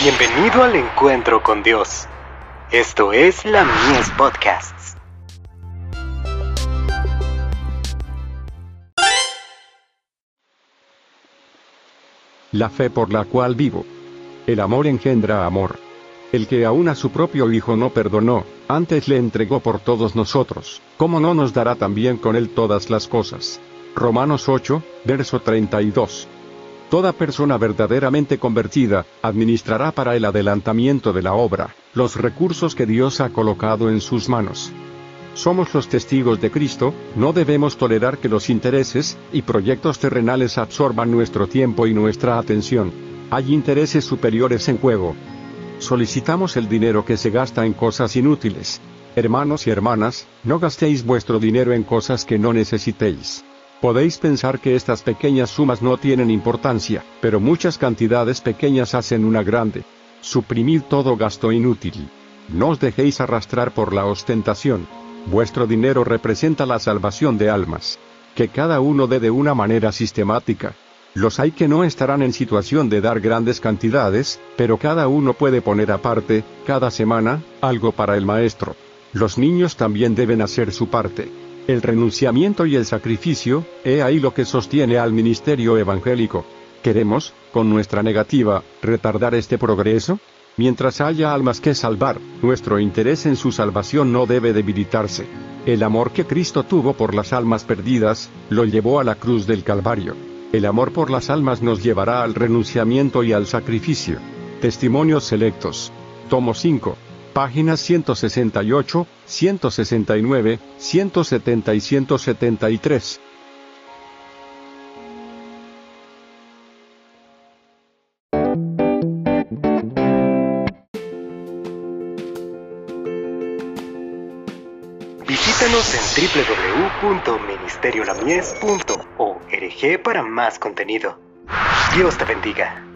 Bienvenido al encuentro con Dios. Esto es la Mies Podcasts. La fe por la cual vivo. El amor engendra amor. El que aún a su propio Hijo no perdonó, antes le entregó por todos nosotros, ¿cómo no nos dará también con él todas las cosas? Romanos 8, verso 32. Toda persona verdaderamente convertida, administrará para el adelantamiento de la obra, los recursos que Dios ha colocado en sus manos. Somos los testigos de Cristo, no debemos tolerar que los intereses y proyectos terrenales absorban nuestro tiempo y nuestra atención. Hay intereses superiores en juego. Solicitamos el dinero que se gasta en cosas inútiles. Hermanos y hermanas, no gastéis vuestro dinero en cosas que no necesitéis. Podéis pensar que estas pequeñas sumas no tienen importancia, pero muchas cantidades pequeñas hacen una grande. Suprimid todo gasto inútil. No os dejéis arrastrar por la ostentación. Vuestro dinero representa la salvación de almas. Que cada uno dé de una manera sistemática. Los hay que no estarán en situación de dar grandes cantidades, pero cada uno puede poner aparte, cada semana, algo para el maestro. Los niños también deben hacer su parte. El renunciamiento y el sacrificio, he ahí lo que sostiene al ministerio evangélico. ¿Queremos, con nuestra negativa, retardar este progreso? Mientras haya almas que salvar, nuestro interés en su salvación no debe debilitarse. El amor que Cristo tuvo por las almas perdidas, lo llevó a la cruz del Calvario. El amor por las almas nos llevará al renunciamiento y al sacrificio. Testimonios selectos. Tomo 5 páginas 168, 169, 170 y 173. Visítanos en www.ministeriolamies.org para más contenido. Dios te bendiga.